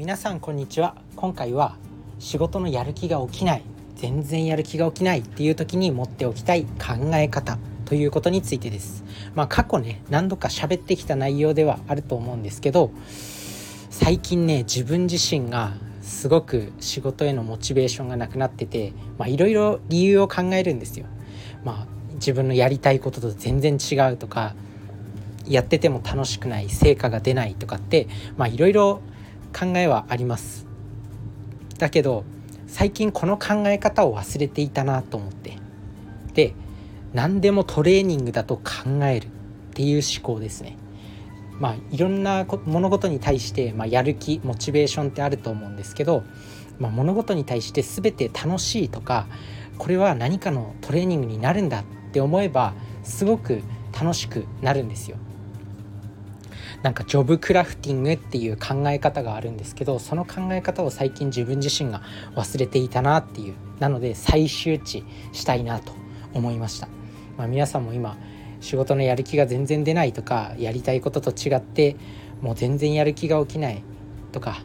皆さんこんにちは今回は仕事のやる気が起きない全然やる気が起きないっていう時に持っておきたい考え方ということについてですまあ過去ね何度か喋ってきた内容ではあると思うんですけど最近ね自分自身がすごく仕事へのモチベーションがなくなってていろいろ理由を考えるんですよ。まあ、自分のやりたいことと全然違うとかやってても楽しくない成果が出ないとかっていろいろ考えはあります。だけど最近この考え方を忘れていたなと思って。で何でもトレーニングだと考えるっていう思考ですね。まあいろんな物事に対して、まあ、やる気モチベーションってあると思うんですけど、まあ、物事に対して全て楽しいとかこれは何かのトレーニングになるんだって思えばすごく楽しくなるんですよ。なんかジョブクラフティングっていう考え方があるんですけどその考え方を最近自分自身が忘れていたなっていう。なので再周知したいなと思いました、まあ、皆さんも今仕事のやる気が全然出ないとかやりたいことと違ってもう全然やる気が起きないとか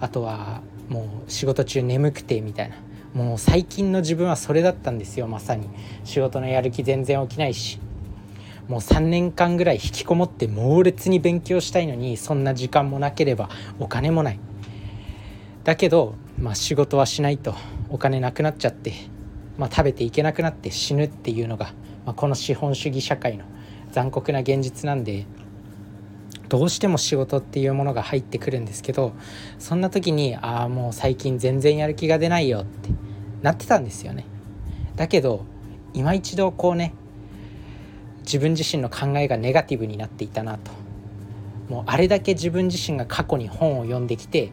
あとはもう仕事中眠くてみたいな。もう最近の自分はそれだったんですよまさに。仕事のやる気全然起きないし。もう3年間ぐらい引きこもって猛烈に勉強したいのにそんな時間もなければお金もない。だけど、まあ、仕事はしないとお金なくなっちゃって、まあ、食べていけなくなって死ぬっていうのが、まあ、この資本主義社会の残酷な現実なんでどうしても仕事っていうものが入ってくるんですけどそんな時にああもう最近全然やる気が出ないよってなってたんですよね。だけど今一度こうね自分自身の考えがネガティブになっていたなと。もうあれだけ自分自身が過去に本を読んできて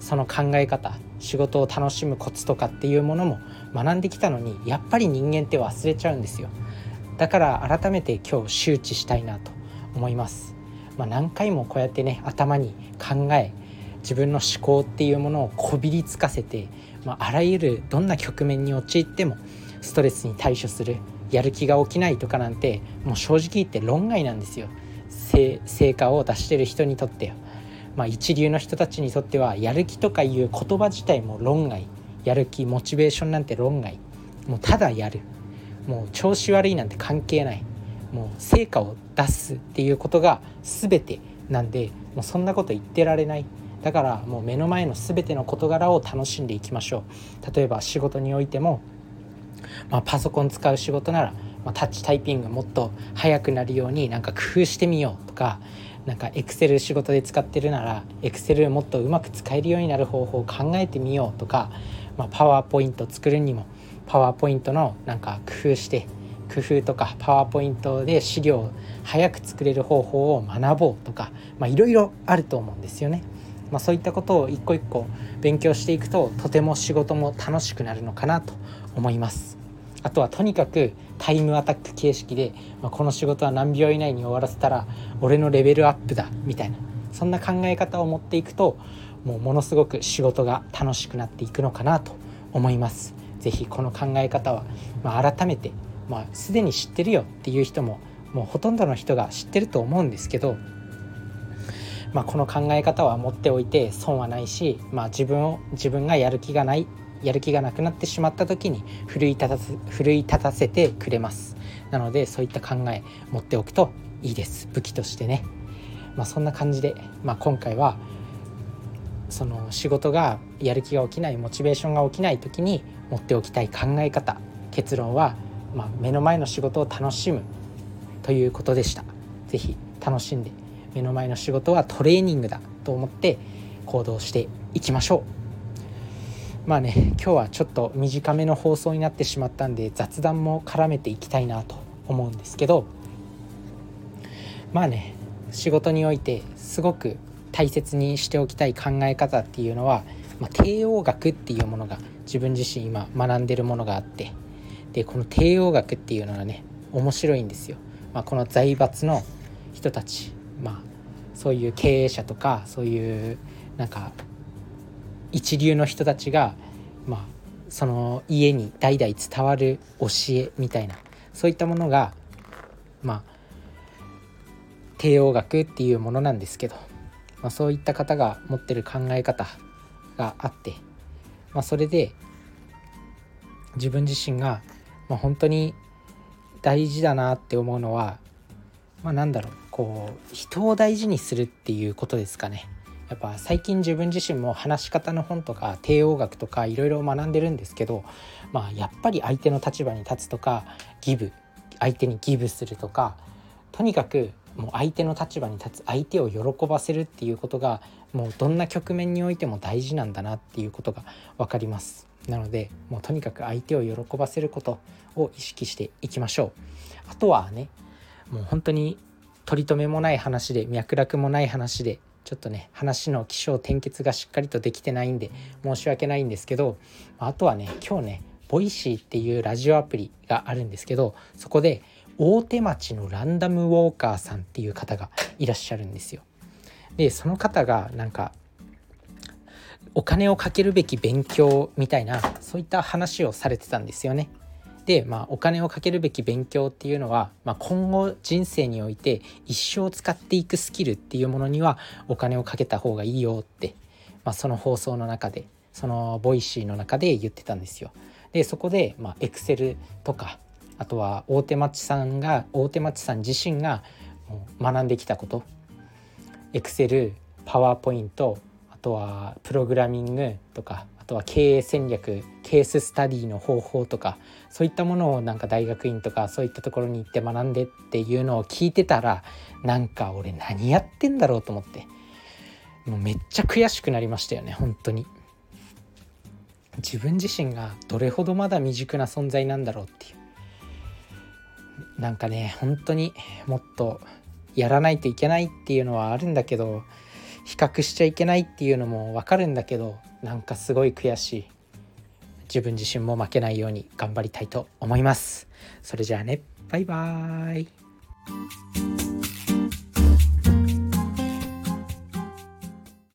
その考え方仕事を楽しむコツとかっていうものも学んできたのにやっぱり人間って忘れちゃうんですよ。だから改めて今日周知したいなと思います、まあ、何回もこうやってね頭に考え自分の思考っていうものをこびりつかせて、まあ、あらゆるどんな局面に陥ってもストレスに対処するやる気が起きないとかなんてもう正直言って論外なんですよ。成果を出してる人にとってまあ、一流の人たちにとってはやる気とかいう言葉自体も論外。やる気モチベーションなんて論外。もうただやる。もう調子悪いなんて関係ない。もう成果を出すっていうことが全てなんでもうそんなこと言ってられない。だからもう目の前の全ての事柄を楽しんでいきましょう。例えば仕事においてもまあ、パソコン使う仕事なら、まあ、タッチタイピングもっと速くなるようになんか工夫してみようとかなんかエクセル仕事で使ってるならエクセルもっとうまく使えるようになる方法を考えてみようとか、まあ、パワーポイント作るにもパワーポイントのなんか工夫して工夫とかパワーポイントで資料を早く作れる方法を学ぼうとかいろいろあると思うんですよね。まあ、そういったことを一個一個勉強していくととても仕事も楽しくなるのかなと思います。あとはとにかくタイムアタック形式で、まあ、この仕事は何秒以内に終わらせたら俺のレベルアップだみたいなそんな考え方を持っていくともうものすごく仕事が楽しくなっていくのかなと思います。ぜひこの考え方は、まあ、改めて、まあ、すでに知ってるよっていう人ももうほとんどの人が知ってると思うんですけど、まあ、この考え方は持っておいて損はないし、まあ、自分を自分がやる気がないやる気がなくなってしまった時に奮い立たせ奮い立たせてくれます。なのでそういった考え持っておくといいです。武器としてね。まあそんな感じで、まあ、今回はその仕事がやる気が起きないモチベーションが起きない時に持っておきたい考え方結論は、まあ、目の前の仕事を楽しむということでした。是非楽しんで目の前の仕事はトレーニングだと思って行動していきましょうまあね今日はちょっと短めの放送になってしまったんで雑談も絡めていきたいなと思うんですけどまあね仕事においてすごく大切にしておきたい考え方っていうのは、まあ、帝王学っていうものが自分自身今学んでるものがあってでこの帝王学っていうのはね面白いんですよ。まあ、この財閥の人たち、そういう経営者とかそういうなんか一流の人たちが、まあ、その家に代々伝わる教えみたいなそういったものがまあ帝王学っていうものなんですけど、まあ、そういった方が持ってる考え方があって、まあ、それで自分自身が、まあ、本当に大事だなって思うのは、まあ、なんだろう。こう人を大事にするっていうことですかね。やっぱ最近自分自身も話し方の本とか帝王学とかいろいろ学んでるんですけど、まあ、やっぱり相手の立場に立つとかギブ相手にギブするとかとにかくもう相手の立場に立つ相手を喜ばせるっていうことがもうどんな局面においても大事なんだなっていうことが分かりますなのでもうとにかく相手を喜ばせることを意識していきましょうあとはねもう本当に取り留めもない話で脈絡もない話でちょっとね話の起承転結がしっかりとできてないんで申し訳ないんですけどあとはね今日ね Voicyっていうラジオアプリがあるんですけどそこで大手町のランダムウォーカーさんっていう方がいらっしゃるんですよ。でその方がなんかお金をかけるべき勉強みたいなそういった話をされてたんですよね。で、まあ、お金をかけるべき勉強っていうのは、まあ、今後人生において一生使っていくスキルっていうものにはお金をかけた方がいいよって、まあ、その放送の中でその Voicyの中で言ってたんですよ。でそこで、エクセルとかあとは大手町さんが大手町さん自身が学んできたことエクセルパワーポイントあとはプログラミングとかとは経営戦略ケーススタディの方法とかそういったものをなんか大学院とかそういったところに行って学んでっていうのを聞いてたらなんか俺何やってんだろうと思ってもうめっちゃ悔しくなりましたよね本当に。自分自身がどれほどまだ未熟な存在なんだろうっていう。なんかね本当にもっとやらないといけないっていうのはあるんだけど比較しちゃいけないっていうのも分かるんだけどなんかすごい悔しい。自分自身も負けないように頑張りたいと思います。それじゃあね。バイバーイ。